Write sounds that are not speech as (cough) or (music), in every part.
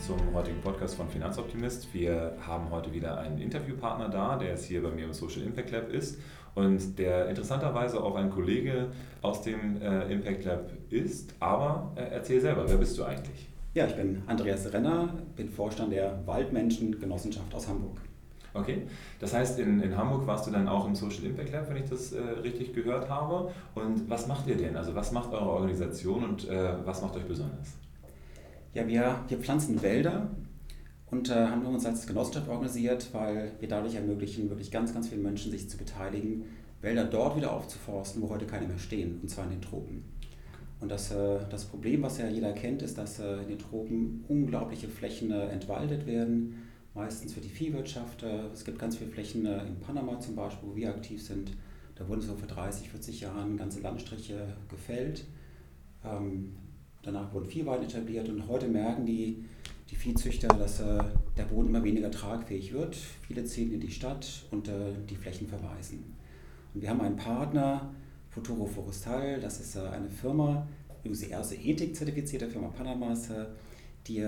zum heutigen Podcast von Finanzoptimist. Wir haben heute wieder einen Interviewpartner da, der jetzt hier bei mir im Social Impact Lab ist und der interessanterweise auch ein Kollege aus dem äh, Impact Lab ist. Aber äh, erzähl selber, wer bist du eigentlich? Ja, ich bin Andreas Renner, bin Vorstand der Waldmenschengenossenschaft aus Hamburg. Okay, das heißt, in, in Hamburg warst du dann auch im Social Impact Lab, wenn ich das äh, richtig gehört habe. Und was macht ihr denn? Also was macht eure Organisation und äh, was macht euch besonders? Ja, wir, wir pflanzen Wälder und äh, haben uns als Genossenschaft organisiert, weil wir dadurch ermöglichen, wirklich ganz, ganz vielen Menschen sich zu beteiligen, Wälder dort wieder aufzuforsten, wo heute keine mehr stehen, und zwar in den Tropen. Und das, äh, das Problem, was ja jeder kennt, ist, dass äh, in den Tropen unglaubliche Flächen äh, entwaldet werden meistens für die Viehwirtschaft. Äh, es gibt ganz viele Flächen äh, in Panama zum Beispiel, wo wir aktiv sind. Da wurden so vor 30, 40 Jahren ganze Landstriche gefällt. Ähm, danach wurden Viehweiden etabliert und heute merken die, die Viehzüchter, dass äh, der Boden immer weniger tragfähig wird. Viele ziehen in die Stadt und die Flächen verweisen. Und wir haben einen Partner, Futuro Forestal, das ist eine Firma, übrigens die erste ethikzertifizierte Firma Panamas, die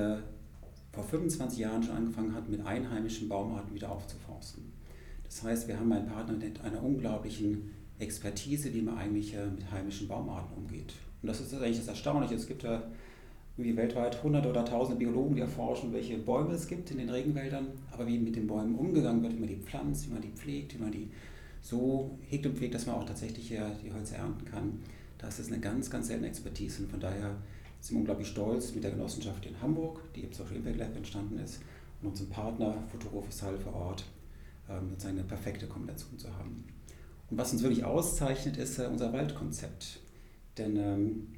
vor 25 Jahren schon angefangen hat, mit einheimischen Baumarten wieder aufzuforsten. Das heißt, wir haben einen Partner mit einer unglaublichen Expertise, wie man eigentlich äh, mit heimischen Baumarten umgeht. Und das ist eigentlich das Erstaunliche. Es gibt ja irgendwie weltweit hunderte oder tausende Biologen, die erforschen, welche Bäume es gibt in den Regenwäldern, aber wie mit den Bäumen umgegangen wird, wie man die pflanzt, wie man die pflegt, wie man die so hegt und pflegt, dass man auch tatsächlich die Holze ernten kann. Das ist eine ganz, ganz seltene Expertise und von daher sind unglaublich stolz mit der Genossenschaft in Hamburg, die im Social Impact Lab entstanden ist, und unserem Partner Futuro Fiscal vor Ort ähm, sozusagen eine perfekte Kombination zu haben. Und was uns wirklich auszeichnet, ist äh, unser Waldkonzept. Denn ähm,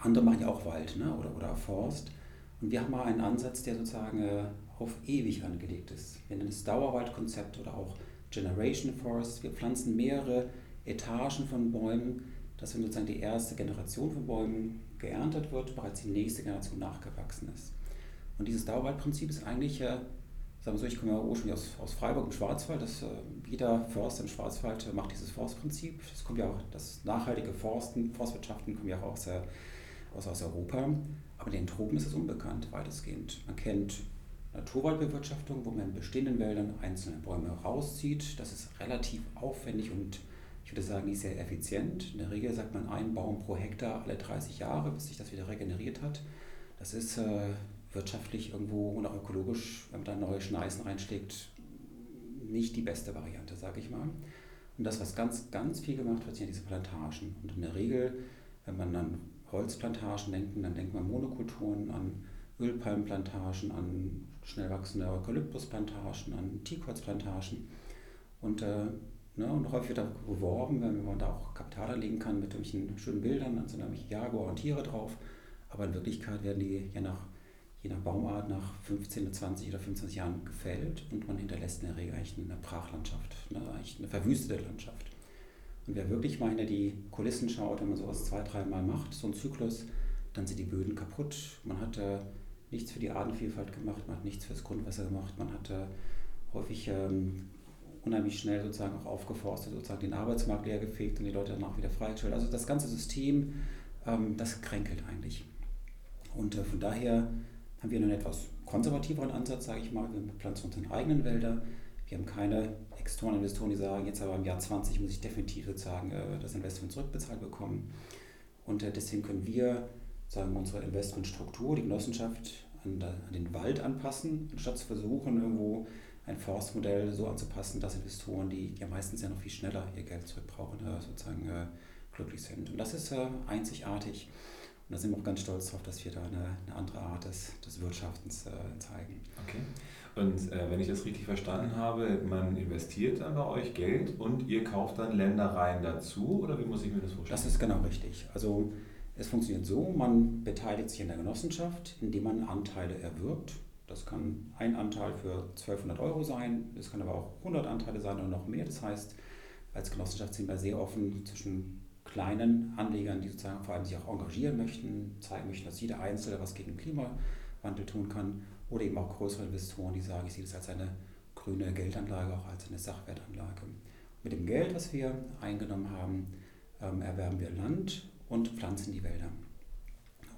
andere machen ja auch Wald ne? oder, oder Forst. Und wir haben mal einen Ansatz, der sozusagen äh, auf ewig angelegt ist. Wir nennen es Dauerwaldkonzept oder auch Generation Forest. Wir pflanzen mehrere Etagen von Bäumen, dass wenn sozusagen die erste Generation von Bäumen geerntet wird, bereits die nächste Generation nachgewachsen ist. Und dieses Dauerwaldprinzip ist eigentlich, äh, sagen wir so, ich komme ja ursprünglich aus, aus Freiburg im Schwarzwald, das, äh, jeder Förster im Schwarzwald macht dieses Forstprinzip. Das kommt ja auch, das nachhaltige Forsten, Forstwirtschaften kommt ja auch aus, aus, aus Europa. Aber den Tropen ist es unbekannt, weitestgehend. Man kennt Naturwaldbewirtschaftung, wo man in bestehenden Wäldern einzelne Bäume rauszieht. Das ist relativ aufwendig und ich würde sagen, ist sehr effizient. In der Regel sagt man ein Baum pro Hektar alle 30 Jahre, bis sich das wieder regeneriert hat. Das ist äh, wirtschaftlich irgendwo und auch ökologisch, wenn man da neue Schneisen reinschlägt, nicht die beste Variante, sage ich mal. Und das, was ganz, ganz viel gemacht wird, sind ja diese Plantagen. Und in der Regel, wenn man an Holzplantagen denkt, dann denkt man Monokulturen, an Ölpalmplantagen, an schnell wachsende Eukalyptusplantagen, an Teakholzplantagen. Und äh, Ne, und häufig wird da geworben, wenn man da auch Kapital anlegen kann mit irgendwelchen schönen Bildern, dann sind da irgendwelche Jaguar und Tiere drauf. Aber in Wirklichkeit werden die je nach, je nach Baumart nach 15, 20 oder 25 Jahren gefällt und man hinterlässt in der Regel eigentlich eine Brachlandschaft, ne, eigentlich eine verwüstete Landschaft. Und wer wirklich mal hinter die Kulissen schaut, wenn man sowas zwei, dreimal macht, so ein Zyklus, dann sind die Böden kaputt. Man hat äh, nichts für die Artenvielfalt gemacht, man hat nichts fürs Grundwasser gemacht, man hat äh, häufig ähm, unheimlich schnell sozusagen auch aufgeforstet, sozusagen den Arbeitsmarkt leergefegt und die Leute danach wieder freigestellt. Also das ganze System, ähm, das kränkelt eigentlich. Und äh, von daher haben wir einen etwas konservativeren Ansatz, sage ich mal. Wir pflanzen unsere eigenen Wälder. Wir haben keine externen Investoren, die sagen, jetzt aber im Jahr 20 muss ich definitiv sozusagen äh, das Investment zurückbezahlt bekommen. Und äh, deswegen können wir sagen, unsere Investmentstruktur, die Genossenschaft an, den Wald anpassen, anstatt zu versuchen, irgendwo ein Forstmodell so anzupassen, dass Investoren, die ja meistens ja noch viel schneller ihr Geld zurückbrauchen, äh, sozusagen glücklich sind. Und das ist einzigartig. Und da sind wir auch ganz stolz darauf, dass wir da eine, eine andere Art des, des Wirtschaftens zeigen. Okay. Und äh, wenn ich das richtig verstanden habe, man investiert dann bei euch Geld und ihr kauft dann Ländereien dazu oder wie muss ich mir das vorstellen? Das ist genau richtig. Also es funktioniert so, man beteiligt sich in der Genossenschaft, indem man Anteile erwirbt das kann ein Anteil für 1200 Euro sein, es kann aber auch 100 Anteile sein oder noch mehr. Das heißt, als Genossenschaft sind wir sehr offen zwischen kleinen Anlegern, die sozusagen vor allem sich auch engagieren möchten, zeigen möchten, dass jeder Einzelne was gegen den Klimawandel tun kann, oder eben auch größere Investoren, die sagen, ich sehe das als eine grüne Geldanlage, auch als eine Sachwertanlage. Mit dem Geld, was wir eingenommen haben, ähm, erwerben wir Land und pflanzen die Wälder.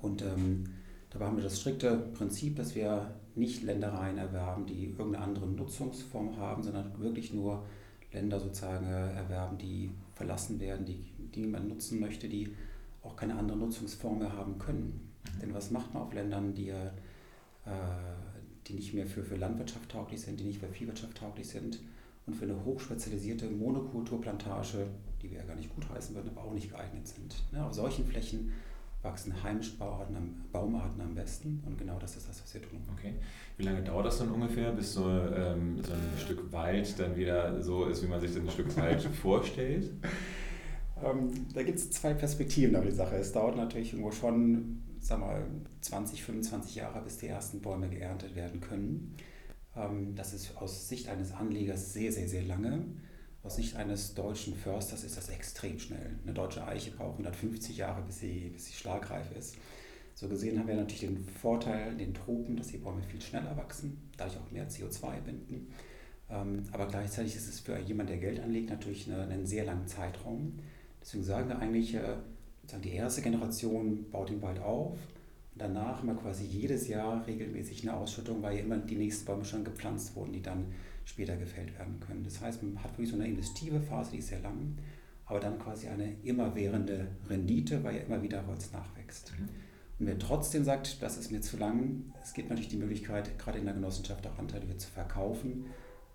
Und ähm, Dabei haben wir das strikte Prinzip, dass wir nicht Ländereien erwerben, die irgendeine andere Nutzungsform haben, sondern wirklich nur Länder sozusagen äh, erwerben, die verlassen werden, die, die niemand nutzen möchte, die auch keine andere Nutzungsform mehr haben können. Mhm. Denn was macht man auf Ländern, die, äh, die nicht mehr für, für Landwirtschaft tauglich sind, die nicht für Viehwirtschaft tauglich sind und für eine hochspezialisierte Monokulturplantage, die wir ja gar nicht gut heißen würden, aber auch nicht geeignet sind. Ne, auf solchen Flächen wachsen am, Baumarten am besten und genau das ist das, was wir tun. Okay. Wie lange dauert das dann ungefähr, bis so, ähm, so ein Stück Wald dann wieder so ist, wie man sich das ein Stück Wald (laughs) vorstellt? Ähm, da gibt es zwei Perspektiven auf die Sache. Es dauert natürlich irgendwo schon, sag mal, 20, 25 Jahre, bis die ersten Bäume geerntet werden können. Ähm, das ist aus Sicht eines Anlegers sehr, sehr, sehr lange. Aus Sicht eines deutschen Försters ist das extrem schnell. Eine deutsche Eiche braucht 150 Jahre, bis sie, bis sie schlagreif ist. So gesehen haben wir natürlich den Vorteil den Tropen, dass die Bäume viel schneller wachsen, dadurch auch mehr CO2 binden. Ähm, aber gleichzeitig ist es für jemanden, der Geld anlegt, natürlich einen sehr langen Zeitraum. Deswegen sagen wir eigentlich, äh, die erste Generation baut den Wald auf und danach wir quasi jedes Jahr regelmäßig eine Ausschüttung, weil immer die nächsten Bäume schon gepflanzt wurden, die dann später gefällt werden können. Das heißt, man hat wirklich so eine investive Phase, die ist sehr lang, aber dann quasi eine immerwährende Rendite, weil ja immer wieder Holz nachwächst. Mhm. Und wer trotzdem sagt, das ist mir zu lang, es gibt natürlich die Möglichkeit, gerade in der Genossenschaft auch Anteile zu verkaufen.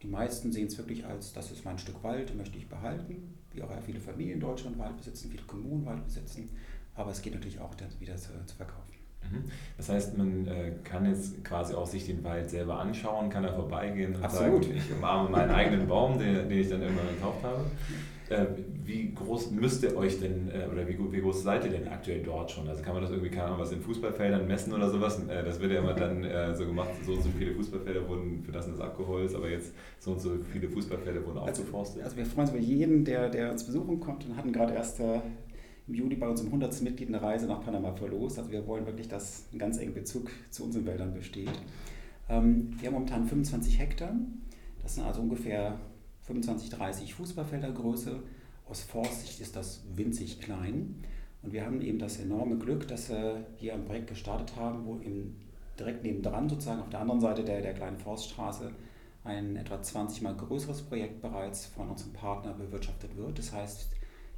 Die meisten sehen es wirklich als, das ist mein Stück Wald, möchte ich behalten wie auch viele Familien in Deutschland Wald besitzen, viele Kommunen Wald besitzen. Aber es geht natürlich auch, das wieder zu, zu verkaufen. Mhm. Das heißt, man äh, kann jetzt quasi auch sich den Wald selber anschauen, kann da vorbeigehen und Absolut. sagen, ich umarme meinen eigenen Baum, den, den ich dann irgendwann gekauft habe. Äh, wie groß müsst ihr euch denn, äh, oder wie, wie, groß seid ihr denn aktuell dort schon? Also kann man das irgendwie, keine Ahnung, was in Fußballfeldern messen oder sowas? Das wird ja immer dann so gemacht, so und so viele Fußballfelder wurden für das und das abgeholzt, aber jetzt so und so viele Fußballfelder wurden also, aufgeforstet. Also wir freuen uns über jeden, der, der uns besuchen kommt und hatten gerade erst im Juli bei unserem 100. Mitglied eine Reise nach Panama verlost. Also wir wollen wirklich, dass ein ganz engen Bezug zu unseren Wäldern besteht. Ähm, wir haben momentan 25 Hektar. Das sind also ungefähr 25, 30 Fußballfelder Größe aus Forstsicht ist das winzig klein. Und wir haben eben das enorme Glück, dass wir hier ein Projekt gestartet haben, wo eben direkt nebendran, sozusagen auf der anderen Seite der, der kleinen Forststraße, ein etwa 20 mal größeres Projekt bereits von unserem Partner bewirtschaftet wird. Das heißt,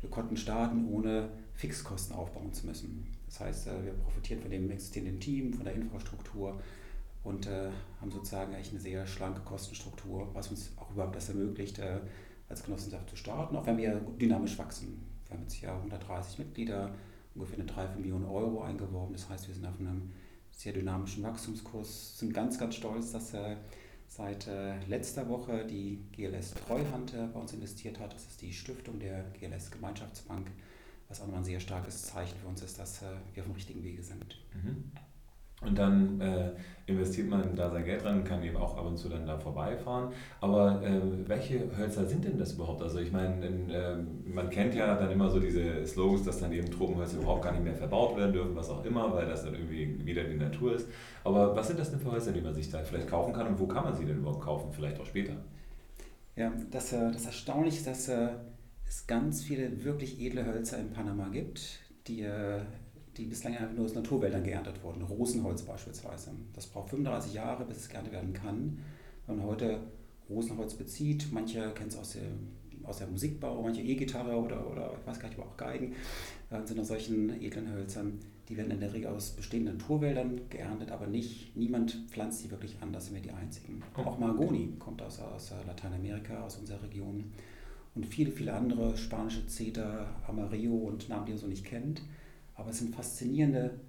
wir konnten starten, ohne Fixkosten aufbauen zu müssen. Das heißt, äh, wir profitieren von dem existierenden Team, von der Infrastruktur und äh, haben sozusagen eigentlich eine sehr schlanke Kostenstruktur, was uns auch überhaupt das ermöglicht, äh, als Genossenschaft zu starten, auch wenn wir dynamisch wachsen. Wir haben jetzt hier 130 Mitglieder, ungefähr eine 3 Millionen Euro eingeworben. Das heißt, wir sind auf einem sehr dynamischen Wachstumskurs, sind ganz, ganz stolz, dass seit äh, letzter Woche die GLS Treuhand bei uns investiert hat. Das ist die Stiftung der GLS Gemeinschaftsbank, was auch nochmal ein sehr starkes Zeichen für uns ist, dass äh, wir auf dem richtigen Wege sind. Mhm. Und dann äh, investiert man da sein Geld rein, kann eben auch ab und zu dann da vorbeifahren. Aber äh, welche Hölzer sind denn das überhaupt? Also ich meine, äh, man kennt ja dann immer so diese Slogans, dass dann eben Tropenhölzer überhaupt gar nicht mehr verbaut werden dürfen, was auch immer, weil das dann irgendwie wieder die Natur ist. Aber was sind das denn für Hölzer, die man sich da vielleicht kaufen kann und wo kann man sie denn überhaupt kaufen, vielleicht auch später? Ja, das, äh, das Erstaunliche ist, dass äh, es ganz viele wirklich edle Hölzer in Panama gibt, die äh, die bislang einfach nur aus Naturwäldern geerntet wurden. Rosenholz beispielsweise. Das braucht 35 Jahre, bis es geerntet werden kann. Wenn man heute Rosenholz bezieht, manche kennen es aus der, aus der Musikbau, manche E-Gitarre oder, oder ich weiß gar nicht, aber auch Geigen, äh, sind aus solchen edlen Hölzern. Die werden in der Regel aus bestehenden Naturwäldern geerntet, aber nicht, niemand pflanzt die wirklich an, das sind wir die einzigen. Oh. Auch Mahagoni kommt aus, aus Lateinamerika, aus unserer Region. Und viele, viele andere, spanische Cedar, Amarillo und Namen, die ihr so nicht kennt. Aber es sind faszinierende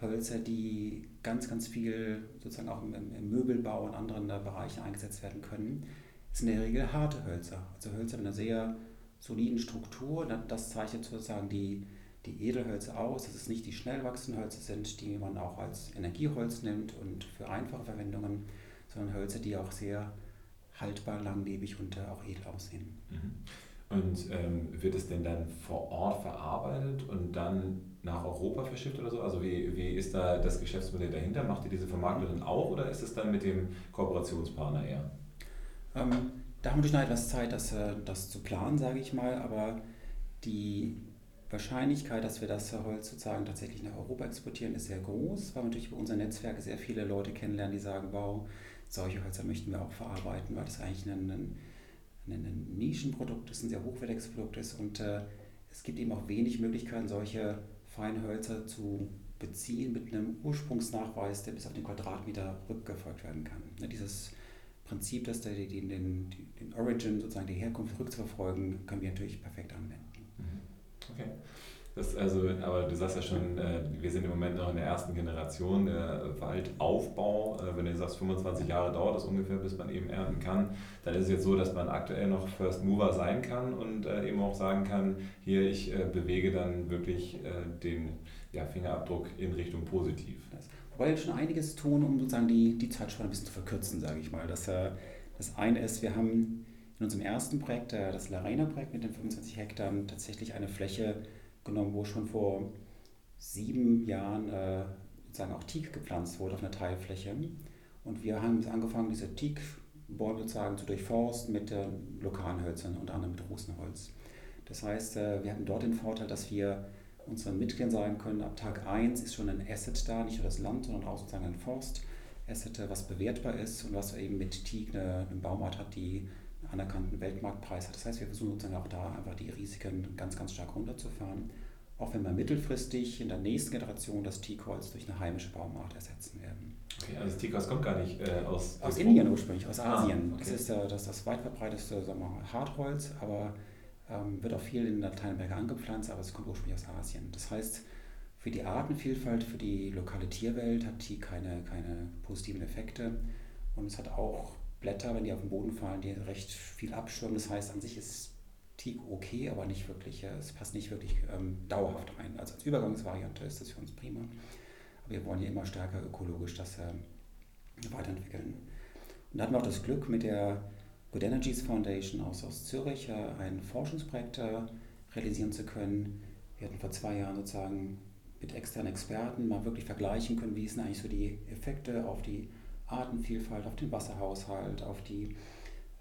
Hölzer, die ganz, ganz viel sozusagen auch im, im Möbelbau und anderen Bereichen eingesetzt werden können. Es sind in der Regel harte Hölzer, also Hölzer mit einer sehr soliden Struktur. Das zeichnet sozusagen die, die Edelhölzer aus, dass es nicht die schnell wachsenden Hölzer sind, die man auch als Energieholz nimmt und für einfache Verwendungen, sondern Hölzer, die auch sehr haltbar, langlebig und auch edel aussehen. Mhm. Und ähm, wird es denn dann vor Ort verarbeitet und dann nach Europa verschifft oder so? Also wie, wie ist da das Geschäftsmodell dahinter? Macht ihr diese Vermarktung dann auch oder ist es dann mit dem Kooperationspartner eher? Ähm, da haben wir noch etwas Zeit, das, äh, das zu planen, sage ich mal, aber die Wahrscheinlichkeit, dass wir das Holz sozusagen tatsächlich nach Europa exportieren, ist sehr groß, weil wir natürlich über unser Netzwerk sehr viele Leute kennenlernen, die sagen, wow, solche Hölzer möchten wir auch verarbeiten, weil das eigentlich ein, ein, ein Nischenprodukt ist, ein sehr hochwertiges Produkt ist und äh, es gibt eben auch wenig Möglichkeiten, solche Feinhölzer zu beziehen mit einem Ursprungsnachweis, der bis auf den Quadratmeter rückgefolgt werden kann. Dieses Prinzip, dass der, den, den, den Origin, sozusagen die Herkunft rückzuverfolgen, können wir natürlich perfekt anwenden. Das also, aber du sagst ja schon, äh, wir sind im Moment noch in der ersten Generation der Waldaufbau. Äh, wenn du sagst, 25 Jahre dauert das ungefähr, bis man eben ernten kann, dann ist es jetzt so, dass man aktuell noch First Mover sein kann und äh, eben auch sagen kann, hier, ich bewege dann wirklich den ja, Fingerabdruck in Richtung positiv. Wobei wir schon einiges tun, um sozusagen die, die Zeitspanne ein bisschen zu verkürzen, sage ich mal. Das, das eine ist, wir haben in unserem ersten Projekt, das Larena-Projekt mit den 25 Hektar, tatsächlich eine Fläche genommen, wo schon vor sieben Jahren äh, sozusagen auch Teak gepflanzt wurde auf einer Teilfläche. Und wir haben angefangen, diese Teak-Bäume sozusagen zu durchforsten mit äh, lokalen Hölzern, unter anderem mit Rosenholz. Das heißt, äh, wir hatten dort den Vorteil, dass wir unseren Mitgliedern sagen können, ab Tag 1 ist schon ein Asset da, nicht nur das Land, sondern auch sozusagen ein Forst-Asset, was bewertbar ist und was eben mit Teak eine, eine Baumart hat, die anerkannten Weltmarktpreis hat. Das heißt, wir versuchen sozusagen auch da einfach die Risiken ganz, ganz stark runterzufahren auch wenn wir mittelfristig in der nächsten Generation das Teakholz durch eine heimische Baumart ersetzen werden. Okay, also das Teakholz kommt gar nicht äh, aus... Aus Indien ursprünglich, aus ah, Asien. Ah, okay. Das ist äh, das, das weit verbreiteste sagen wir, Hartholz, aber ähm, wird auch viel in Lateinamerika angepflanzt, aber es kommt ursprünglich aus Asien. Das heißt, für die Artenvielfalt, für die lokale Tierwelt hat Teak keine, keine positiven Effekte und es hat auch Blätter, wenn die auf den Boden fallen, die recht viel abschirmen. Das heißt, an sich ist Teak okay, aber nicht wirklich, es passt nicht wirklich ähm, dauerhaft rein. Also als Übergangsvariante ist das für uns prima. Aber wir wollen ja immer stärker ökologisch das äh, weiterentwickeln. Und da hatten wir auch das Glück, mit der Good Energies Foundation aus, aus Zürich äh, ein Forschungsprojekt äh, realisieren zu können. Wir hatten vor zwei Jahren sozusagen mit externen Experten mal wirklich vergleichen können, wie sind eigentlich so die Effekte auf die Artenvielfalt, auf den Wasserhaushalt, auf die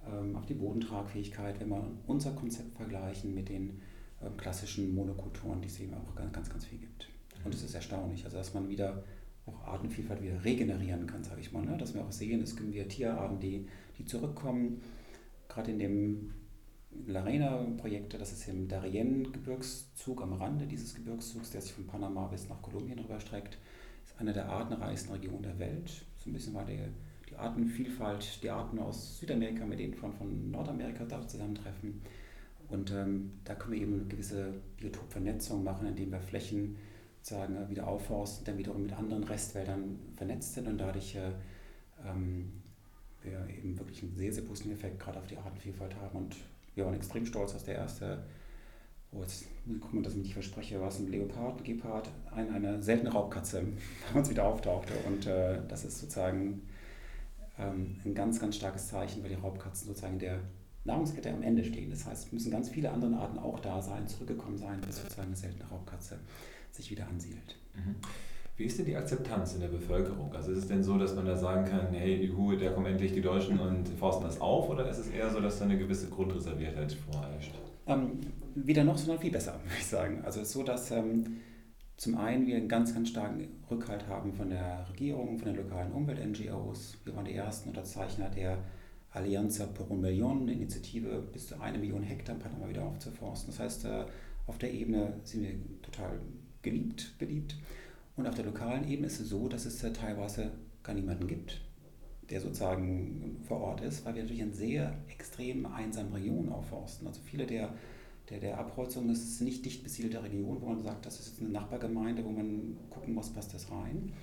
ähm, auf die Bodentragfähigkeit, wenn wir unser Konzept vergleichen mit den ähm, klassischen Monokulturen, die es eben auch ganz, ganz, ganz viel gibt. Und es ist erstaunlich, also dass man wieder auch Artenvielfalt wieder regenerieren kann, sage ich mal. Ne? Dass wir auch sehen, es gibt wieder Tierarten, die, die zurückkommen. Gerade in dem Larena-Projekt, das ist im Darien-Gebirgszug am Rande dieses Gebirgszugs, der sich von Panama bis nach Kolumbien rüberstreckt, ist eine der artenreichsten Regionen der Welt. So ein bisschen war der Artenvielfalt, die Arten aus Südamerika mit denen von, von Nordamerika da zusammentreffen. Und ähm, da können wir eben eine gewisse Biotopvernetzung machen, indem wir Flächen sagen, äh, wieder aufforsten, dann wiederum mit anderen Restwäldern vernetzt sind und dadurch äh, ähm, wir eben wirklich einen sehr, sehr positiven Effekt gerade auf die Artenvielfalt haben. Und wir waren extrem stolz, dass der erste, oh, jetzt ich gucken, dass ich mich nicht verspreche, war es ein Leopard, ein Gepard, ein, eine seltene Raubkatze (laughs) bei uns wieder auftauchte. Und äh, das ist sozusagen ähm, ein ganz, ganz starkes Zeichen, weil die Raubkatzen sozusagen der Nahrungskette am Ende stehen. Das heißt, müssen ganz viele andere Arten auch da sein, zurückgekommen sein, bis sozusagen eine seltene Raubkatze sich wieder ansiedelt. Mhm. Wie ist denn die Akzeptanz in der Bevölkerung? Also ist es denn so, dass man da sagen kann, hey, juhu, da kommen endlich die Deutschen und forsten das auf? Oder ist es eher so, dass da eine gewisse Grundreserviertheit vorherrscht? Ähm, weder noch, sondern viel besser, (laughs) würde ich sagen. Also es ist so, dass ähm, zum einen wir einen ganz, ganz starken Rückhalt haben von der Regierung, von den lokalen Umwelt-NGOs. Wir waren die ersten Unterzeichner der Allianza por un Millón, eine Initiative, bis zu eine Million Hektar in Panama wieder aufzuforsten. Das heißt, äh, auf der Ebene sind wir total geliebt, beliebt. Und auf der lokalen Ebene ist es so, dass es äh, teilweise gar niemanden gibt, der sozusagen vor Ort ist, weil wir natürlich in sehr extrem einsamen Regionen aufforsten. Also viele der der, der Abholzung. Das ist nicht dicht besiedelte Region, wo man sagt, das ist jetzt eine Nachbargemeinde, wo man gucken muss, passt das rein,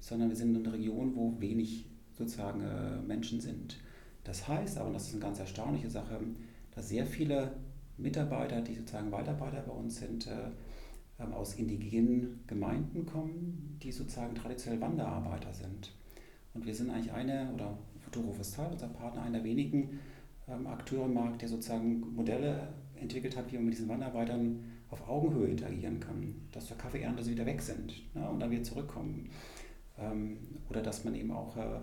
sondern wir sind in einer Region, wo wenig sozusagen äh, Menschen sind. Das heißt aber, und das ist eine ganz erstaunliche Sache, dass sehr viele Mitarbeiter, die sozusagen Waldarbeiter bei uns sind, äh, ähm, aus indigenen Gemeinden kommen, die sozusagen traditionell Wanderarbeiter sind. Und wir sind eigentlich eine, oder Futuro Vestal, unser Partner, einer wenigen ähm, Akteure im Markt, der sozusagen Modelle entwickelt hat, wie man mit diesen Wanderarbeitern auf Augenhöhe interagieren kann. Dass zur Kaffeeernte sie wieder weg sind ne, und dann wieder zurückkommen. Ähm, oder dass man eben auch äh,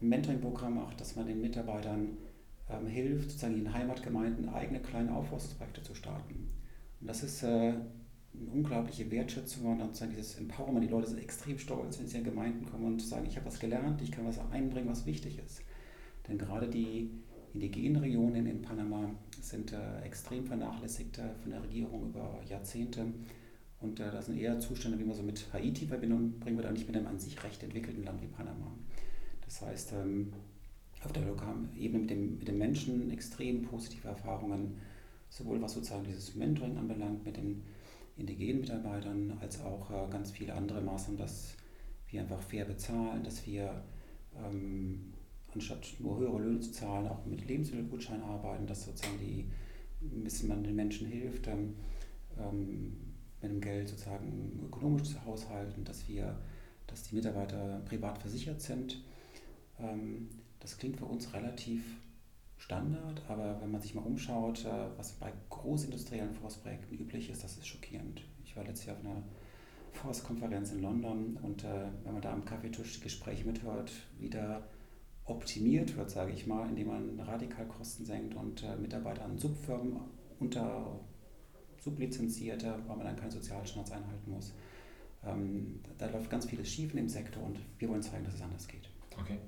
ein Mentoring-Programm macht, dass man den Mitarbeitern ähm, hilft, sozusagen in Heimatgemeinden eigene kleine Aufforstungsprojekte zu starten. Und das ist äh, eine unglaubliche Wertschätzung und sozusagen dieses Empowerment. Die Leute sind extrem stolz, wenn sie in Gemeinden kommen und sagen, ich habe was gelernt, ich kann was einbringen, was wichtig ist. Denn gerade die indigenen Regionen in Panama sind äh, extrem vernachlässigt äh, von der Regierung über Jahrzehnte. Und äh, das sind eher Zustände, wie man so mit Haiti Verbindung bringen wir da nicht mit einem an sich recht entwickelten Land wie Panama. Das heißt, ähm, auf der lokalen Ebene mit dem, mit den Menschen extrem positive Erfahrungen, sowohl was sozusagen dieses Mentoring anbelangt mit den indigenen Mitarbeitern, als auch äh, ganz viele andere Maßnahmen, dass wir einfach fair bezahlen, dass wir ähm, anstatt nur höhere Löhne zu zahlen, auch mit Lebensmittelgutscheinen arbeiten, dass sozusagen die, ein bisschen man den Menschen hilft, ähm, ähm, mit dem Geld sozusagen ökonomisch zu haushalten, dass wir, dass die Mitarbeiter privat versichert sind. Ähm, das klingt für uns relativ Standard, aber wenn man sich mal umschaut, äh, was bei großindustriellen Forstprojekten üblich ist, das ist schockierend. Ich war letztes Jahr auf einer Forstkonferenz in London und äh, wenn man da am Kaffeetisch die Gespräche mithört, wie da optimiert wird, sage ich mal, indem man radikal Kosten senkt und äh, Mitarbeiter an Subfirmen unter Sublizenzierte, weil man dann keine Sozialstandards einhalten muss. Ähm, da läuft ganz vieles schief in dem Sektor und wir wollen zeigen, dass es anders geht. Okay.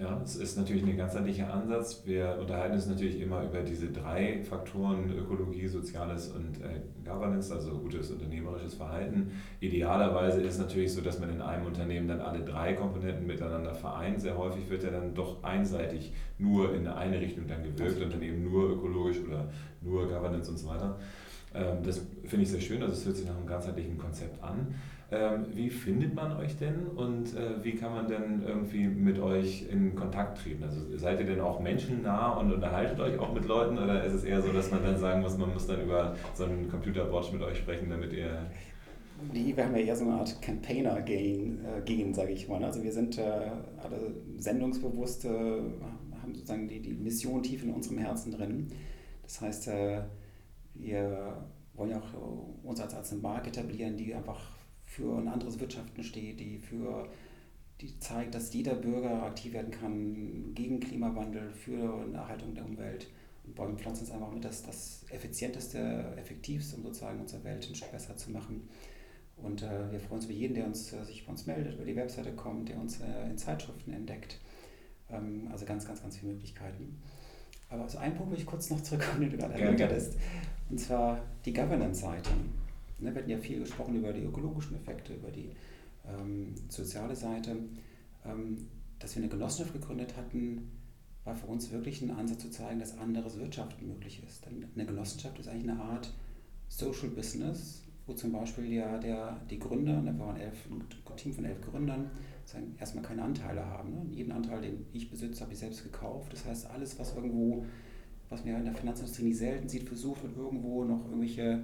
Ja, es ist natürlich ein ganzheitlicher Ansatz. Wir unterhalten uns natürlich immer über diese drei Faktoren, Ökologie, Soziales und äh, Governance, also gutes unternehmerisches Verhalten. Idealerweise ist es natürlich so, dass man in einem Unternehmen dann alle drei Komponenten miteinander vereint. Sehr häufig wird ja dann doch einseitig nur in eine Richtung dann gewirkt und dann eben nur ökologisch oder nur Governance und so weiter. Ähm, das finde ich sehr schön, also es hört sich nach einem ganzheitlichen Konzept an. Ähm, wie findet man euch denn und äh, wie kann man denn irgendwie mit euch in Kontakt treten? Also seid ihr denn auch menschennah und unterhaltet euch auch mit Leuten oder ist es eher so, dass man dann sagen muss, man muss dann über so einen Computerbot mit euch sprechen, damit ihr Nee, wir haben ja eher so eine Art Campaigner gehen, äh, sage ich mal. Also wir sind äh, alle sendungsbewusst, äh, haben sozusagen die, die Mission tief in unserem Herzen drin. Das heißt, äh, wir wollen ja auch uns als, als eine Marke etablieren, die einfach für ein anderes Wirtschaften steht, die für die zeigt, dass jeder Bürger aktiv werden kann gegen Klimawandel, für eine Erhaltung der Umwelt. Und Bäume pflanzen ist einfach mit das, das effizienteste, effektivste, um sozusagen unsere Welt ein Stück besser zu machen. Und äh, wir freuen uns über jeden, der uns, äh, sich bei uns meldet, über die Webseite kommt, der uns äh, in Zeitschriften entdeckt. Ähm, also ganz, ganz, ganz viele Möglichkeiten. Aber aus einem Punkt will ich kurz noch zurückkommen, den du gerade erwähnt hast. Und zwar die Governance-Seite. Ne, wir hatten ja viel gesprochen über die ökologischen Effekte, über die ähm, soziale Seite. Ähm, dass wir eine Genossenschaft gegründet hatten, war für uns wirklich ein Ansatz zu zeigen, dass anderes Wirtschaften möglich ist. Denn eine Genossenschaft ist eigentlich eine Art Social Business, wo zum Beispiel ja der, die Gründer, wir waren elf, ein Team von elf Gründern, erstmal keine Anteile haben. Ne? Jeden Anteil, den ich besitze, habe ich selbst gekauft. Das heißt, alles, was irgendwo, was man ja in der Finanzindustrie nicht selten sieht, versucht wird irgendwo noch irgendwelche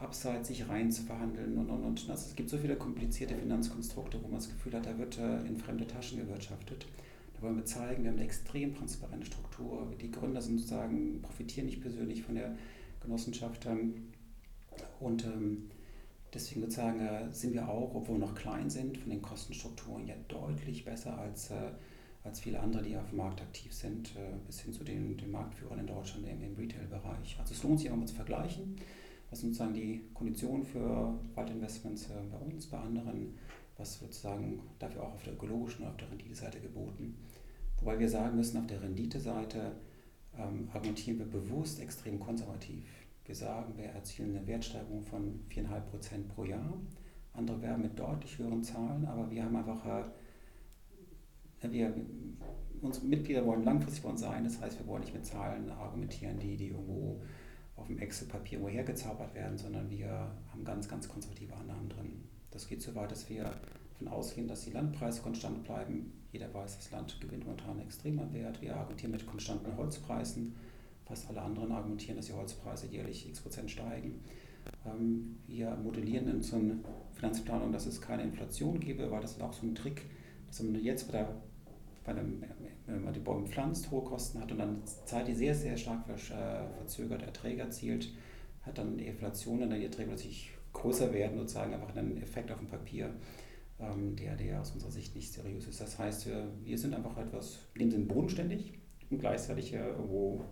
Upside sich rein zu verhandeln und, und, und. Also es gibt so viele komplizierte Finanzkonstrukte, wo man das Gefühl hat, da wird äh, in fremde Taschen gewirtschaftet. Da wollen wir zeigen, wir haben eine extrem transparente Struktur. Die Gründer sind sozusagen, profitieren nicht persönlich von der Genossenschaft. Ähm, und ähm, deswegen sozusagen äh, sind wir auch, obwohl wir noch klein sind, von den Kostenstrukturen ja deutlich besser als, äh, als viele andere, die auf dem Markt aktiv sind, bis hin zu den, den Marktführern in Deutschland im, im Retail-Bereich. Also es lohnt sich auch mal zu vergleichen. Was sind sozusagen die Konditionen für Waldinvestments äh, bei uns, bei anderen? Was wird sozusagen dafür auch auf der ökologischen und auf der Renditeseite geboten? Wobei wir sagen müssen, auf der Renditeseite ähm, argumentieren wir bewusst extrem konservativ. Wir sagen, wir erzielen eine Wertsteigerung von 4,5% pro Jahr. Andere werben mit deutlich höheren Zahlen, aber wir haben einfach, äh, wir, unsere Mitglieder wollen langfristig bei uns sein, das heißt, wir wollen nicht mit Zahlen argumentieren, die, die irgendwo auf dem Excel-Papier woher gezaubert werden, sondern wir haben ganz, ganz konservative Annahmen drin. Das geht so weit, dass wir davon ausgehen, dass die Landpreise konstant bleiben. Jeder weiß, das Land gewinnt momentan extrem an Wert. Wir argumentieren mit konstanten Holzpreisen. Fast alle anderen argumentieren, dass die Holzpreise jährlich x Prozent steigen. Ähm, wir modellieren in so einer Finanzplanung, dass es keine Inflation gäbe, weil das ist auch so ein Trick, dass man jetzt bei der einem, wenn man die Bäume pflanzt, hohe Kosten hat und dann Zeit, die sehr, sehr stark äh, verzögert Erträge erzielt, hat dann die Inflation und dann die Erträge plötzlich größer werden, sozusagen einfach einen Effekt auf dem Papier, ähm, der, der aus unserer Sicht nicht seriös ist. Das heißt, wir, sind einfach etwas, in dem Sinn bodenständig und gleichzeitig irgendwo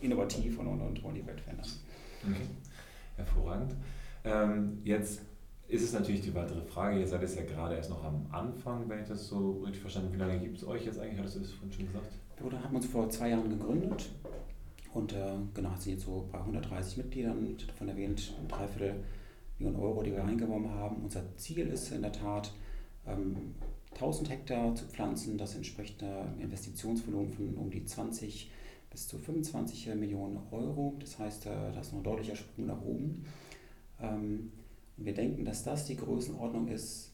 innovativ und, und, und wollen die Welt verändern. Okay. Hervorragend. Ähm, jetzt ist es natürlich die weitere Frage, ihr seid jetzt ja gerade erst noch am Anfang, wenn ich das so richtig verstanden habe. Wie lange gibt es euch jetzt eigentlich? Hattest du das vorhin schon gesagt? Wir haben uns vor zwei Jahren gegründet und äh, genau, sind jetzt so bei 130 Mitgliedern. Ich hatte von erwähnt, ein Dreiviertel Millionen Euro, die wir eingeworben haben. Unser Ziel ist in der Tat, ähm, 1000 Hektar zu pflanzen. Das entspricht einem Investitionsvolumen von um die 20 bis zu 25 Millionen Euro. Das heißt, äh, das ist noch ein deutlicher Sprung nach oben. Ähm, und wir denken, dass das die Größenordnung ist,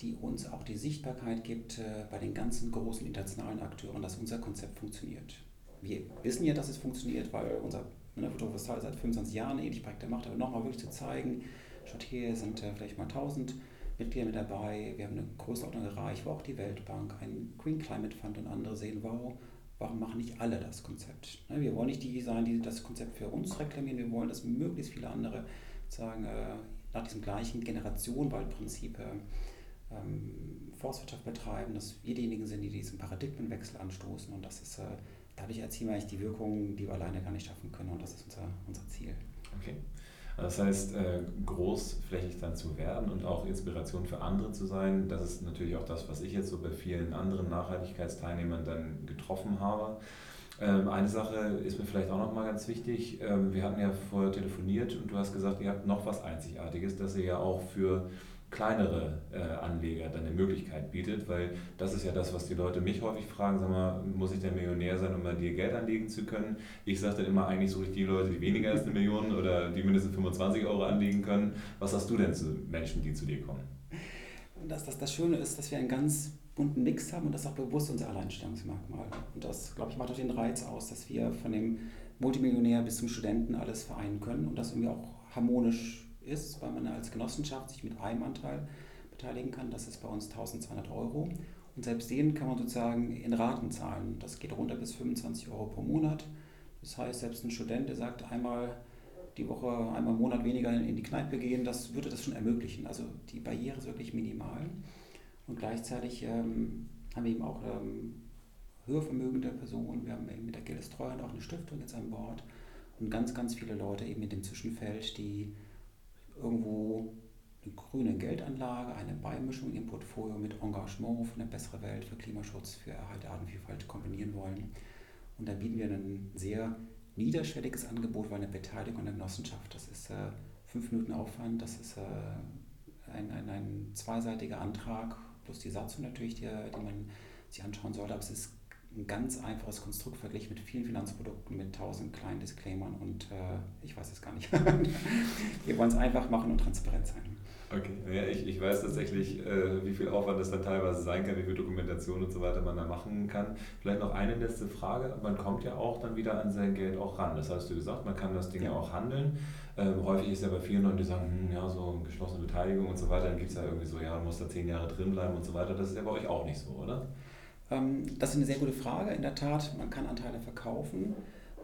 die uns auch die Sichtbarkeit gibt äh, bei den ganzen großen internationalen Akteuren, dass unser Konzept funktioniert. Wir wissen ja, dass es funktioniert, weil unser ne, Photovoltaik seit 25 Jahren ähnliche Projekte macht, aber nochmal wirklich zu zeigen, schaut hier sind äh, vielleicht mal 1000 Mitglieder mit dabei, wir haben eine Größenordnung erreicht, wo auch die Weltbank, ein Green Climate Fund und andere sehen, wow, warum machen nicht alle das Konzept? Ne, wir wollen nicht die sein, die das Konzept für uns reklamieren, wir wollen, dass möglichst viele andere sagen, äh, nach diesem gleichen Generationenwaldprinzip ähm, Forstwirtschaft betreiben, dass wir diejenigen sind, die diesen Paradigmenwechsel anstoßen und das ist, äh, dadurch erzielen wir eigentlich die Wirkung, die wir alleine gar nicht schaffen können und das ist unser, unser Ziel. Okay. Das heißt, äh, großflächig dann zu werden und auch Inspiration für andere zu sein, das ist natürlich auch das, was ich jetzt so bei vielen anderen Nachhaltigkeitsteilnehmern dann getroffen habe. Ähm, eine Sache ist mir vielleicht auch noch mal ganz wichtig. Ähm, wir hatten ja vorher telefoniert und du hast gesagt, ihr habt noch was Einzigartiges, dass ihr ja auch für kleinere äh, Anleger dann eine Möglichkeit bietet, weil das ist ja das, was die Leute mich häufig fragen, sag mal, muss ich der Millionär sein, um bei dir Geld anlegen zu können? Ich sage dann immer, eigentlich suche ich die Leute, die weniger als eine Million oder die mindestens 25 Euro anlegen können. Was hast du denn zu Menschen, die zu dir kommen? Das, das, das Schöne ist, dass wir ein ganz bunten Mix haben und das ist auch bewusst unser Alleinstellungsmerkmal. Und das, glaube ich, macht auch den Reiz aus, dass wir von dem Multimillionär bis zum Studenten alles vereinen können und das irgendwie auch harmonisch ist, weil man als Genossenschaft sich mit einem Anteil beteiligen kann. Das ist bei uns 1200 Euro. Und selbst den kann man sozusagen in Raten zahlen. Das geht runter bis 25 Euro pro Monat. Das heißt, selbst ein Student, der sagt, einmal die Woche, einmal im Monat weniger in die Kneipe gehen, das würde das schon ermöglichen. Also die Barriere ist wirklich minimal. Und gleichzeitig ähm, haben wir eben auch ähm, höhervermögende Personen. Wir haben eben mit der Gildes Treuhand auch eine Stiftung jetzt an Bord. Und ganz, ganz viele Leute eben in dem Zwischenfeld, die irgendwo eine grüne Geldanlage, eine Beimischung ihrem Portfolio mit Engagement für eine bessere Welt, für Klimaschutz, für Erhalt der Artenvielfalt kombinieren wollen. Und da bieten wir ein sehr niederschwelliges Angebot, weil eine Beteiligung an der Genossenschaft, das ist äh, fünf Minuten Aufwand, das ist äh, ein, ein, ein zweiseitiger Antrag plus die Satzung natürlich, die, die man sich anschauen sollte. Aber es ist ein ganz einfaches Konstrukt verglichen mit vielen Finanzprodukten, mit tausend kleinen Disclaimern und äh, ich weiß es gar nicht. (laughs) Wir wollen es einfach machen und transparent sein. Okay, ja, ich, ich weiß tatsächlich, äh, wie viel Aufwand das dann teilweise sein kann, wie viel Dokumentation und so weiter man da machen kann. Vielleicht noch eine letzte Frage. Man kommt ja auch dann wieder an sein Geld auch ran. Das hast du gesagt, man kann das Ding ja auch handeln. Ähm, häufig ist ja bei vielen Leuten, die sagen, hm, ja, so geschlossene Beteiligung und so weiter, dann gibt es ja irgendwie so, ja, man muss da zehn Jahre drin bleiben und so weiter. Das ist ja bei euch auch nicht so, oder? Ähm, das ist eine sehr gute Frage. In der Tat, man kann Anteile verkaufen.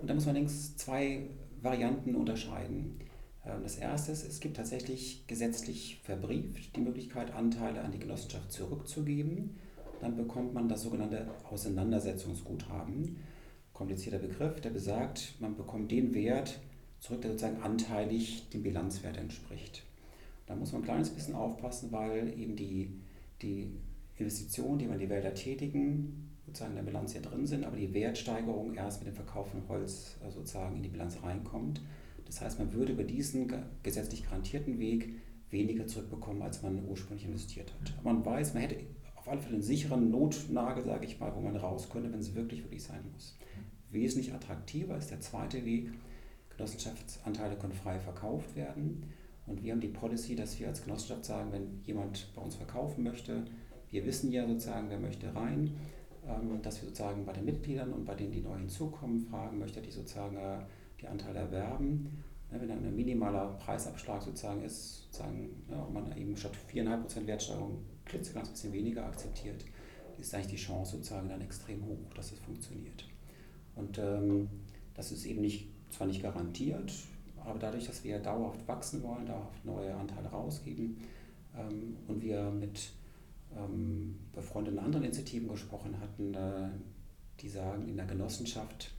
Und da muss man längst zwei Varianten unterscheiden. Ähm, das erste ist, es gibt tatsächlich gesetzlich verbrieft die Möglichkeit, Anteile an die Genossenschaft zurückzugeben. Dann bekommt man das sogenannte Auseinandersetzungsguthaben. Komplizierter Begriff, der besagt, man bekommt den Wert zurück, der sozusagen anteilig dem Bilanzwert entspricht. Da muss man ein kleines bisschen aufpassen, weil eben die, die Investitionen, die wir in die Wälder tätigen, sozusagen in der Bilanz hier drin sind, aber die Wertsteigerung erst mit dem Verkauf von Holz äh, sozusagen in die Bilanz reinkommt. Das heißt, man würde über diesen gesetzlich garantierten Weg weniger zurückbekommen, als man ursprünglich investiert hat. Aber man weiß, man hätte auf alle Fälle einen sicheren Notnagel, sage ich mal, wo man raus könnte, wenn es wirklich, wirklich sein muss. Wesentlich attraktiver ist der zweite Weg. Genossenschaftsanteile können frei verkauft werden. Und wir haben die Policy, dass wir als Genossenschaft sagen, wenn jemand bei uns verkaufen möchte, wir wissen ja sozusagen, wer möchte rein, ähm, dass wir sozusagen bei den Mitgliedern und bei denen, die neu hinzukommen, fragen, möchte die sozusagen äh, die Anteile erwerben. Wenn dann ein minimaler Preisabschlag sozusagen ist, sozusagen, ja, und man eben statt 4,5% Wertsteigerung klitzekleines bisschen weniger akzeptiert, ist eigentlich die Chance sozusagen dann extrem hoch, dass es funktioniert. Und ähm, das ist eben nicht, zwar nicht garantiert, aber dadurch, dass wir dauerhaft wachsen wollen, dauerhaft neue Anteile rausgeben ähm, und wir mit ähm, befreundeten anderen Initiativen gesprochen hatten, äh, die sagen, in der Genossenschaft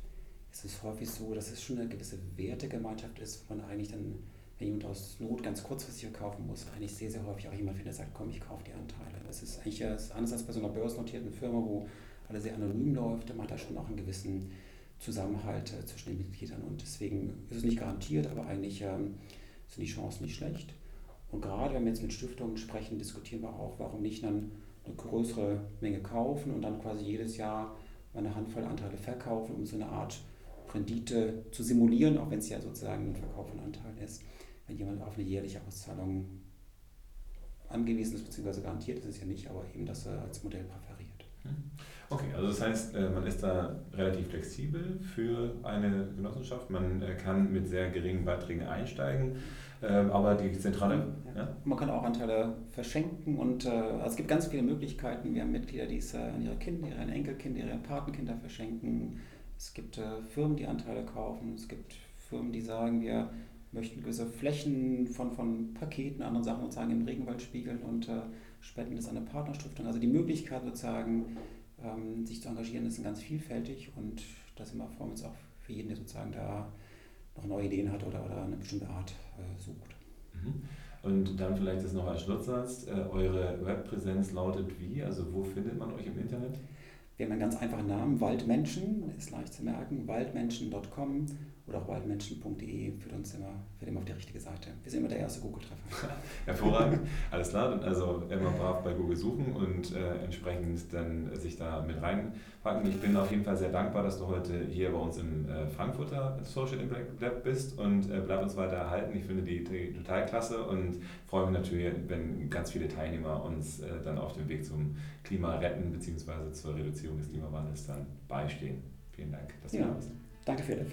ist es häufig so, dass es schon eine gewisse Wertegemeinschaft ist, wo man eigentlich dann wenn jemand aus Not ganz kurzfristig verkaufen muss, eigentlich sehr, sehr häufig auch jemand findet, der sagt, komm, ich kaufe die Anteile. Das ist eigentlich anders als bei so einer börsennotierten Firma, wo alles sehr anonym läuft, da macht da schon auch einen gewissen Zusammenhalt äh, zwischen den Mitgliedern und deswegen ist es nicht garantiert, aber eigentlich ähm, sind die Chancen nicht schlecht. Und gerade wenn wir jetzt mit Stiftungen sprechen, diskutieren wir auch, warum nicht dann eine größere Menge kaufen und dann quasi jedes Jahr eine Handvoll Anteile verkaufen, um so eine Art Rendite zu simulieren, auch wenn es ja sozusagen ein Verkauf von Anteilen ist. Wenn jemand auf eine jährliche Auszahlung angewiesen ist, beziehungsweise garantiert ist es ja nicht, aber eben das als Modell präferiert. Hm. Okay, also das heißt, äh, man ist da relativ flexibel für eine Genossenschaft. Man äh, kann mit sehr geringen Beiträgen einsteigen, ähm, aber die zentrale. Ja. Ja. Man kann auch Anteile verschenken und äh, also es gibt ganz viele Möglichkeiten. Wir haben Mitglieder, die es an ihre Kinder, ihre Enkelkinder, ihre Patenkinder verschenken. Es gibt Firmen, die Anteile kaufen. Es gibt Firmen, die sagen, wir möchten gewisse Flächen von, von Paketen, anderen Sachen sozusagen im Regenwald spiegeln und spenden das an eine Partnerstiftung. Also die Möglichkeit sozusagen ähm, sich zu engagieren, ist ganz vielfältig und das immer freuen wir uns auch für jeden, der sozusagen da noch neue Ideen hat oder, oder eine bestimmte Art äh, sucht. Mhm. Und dann vielleicht das noch als Schlusssatz. Äh, eure Webpräsenz lautet wie? Also wo findet man euch im Internet? Wir haben einen ganz einfachen Namen, Waldmenschen, ist leicht zu merken, waldmenschen.com oder auch waldmenschen.de führt uns immer, führt immer auf die richtige Seite. Wir sind immer der erste Google-Treffer. (laughs) Hervorragend, alles klar. Also immer brav bei Google suchen und äh, entsprechend dann sich da mit reinpacken. Ich bin auf jeden Fall sehr dankbar, dass du heute hier bei uns im äh, Frankfurter Social Impact Lab bist und äh, bleib uns weiter erhalten. Ich finde die, die total klasse und freue mich natürlich, wenn ganz viele Teilnehmer uns äh, dann auf dem Weg zum Klima retten bzw. zur Reduzierung des Klimawandels dann beistehen. Vielen Dank, dass du ja. da bist. Danke, Philipp.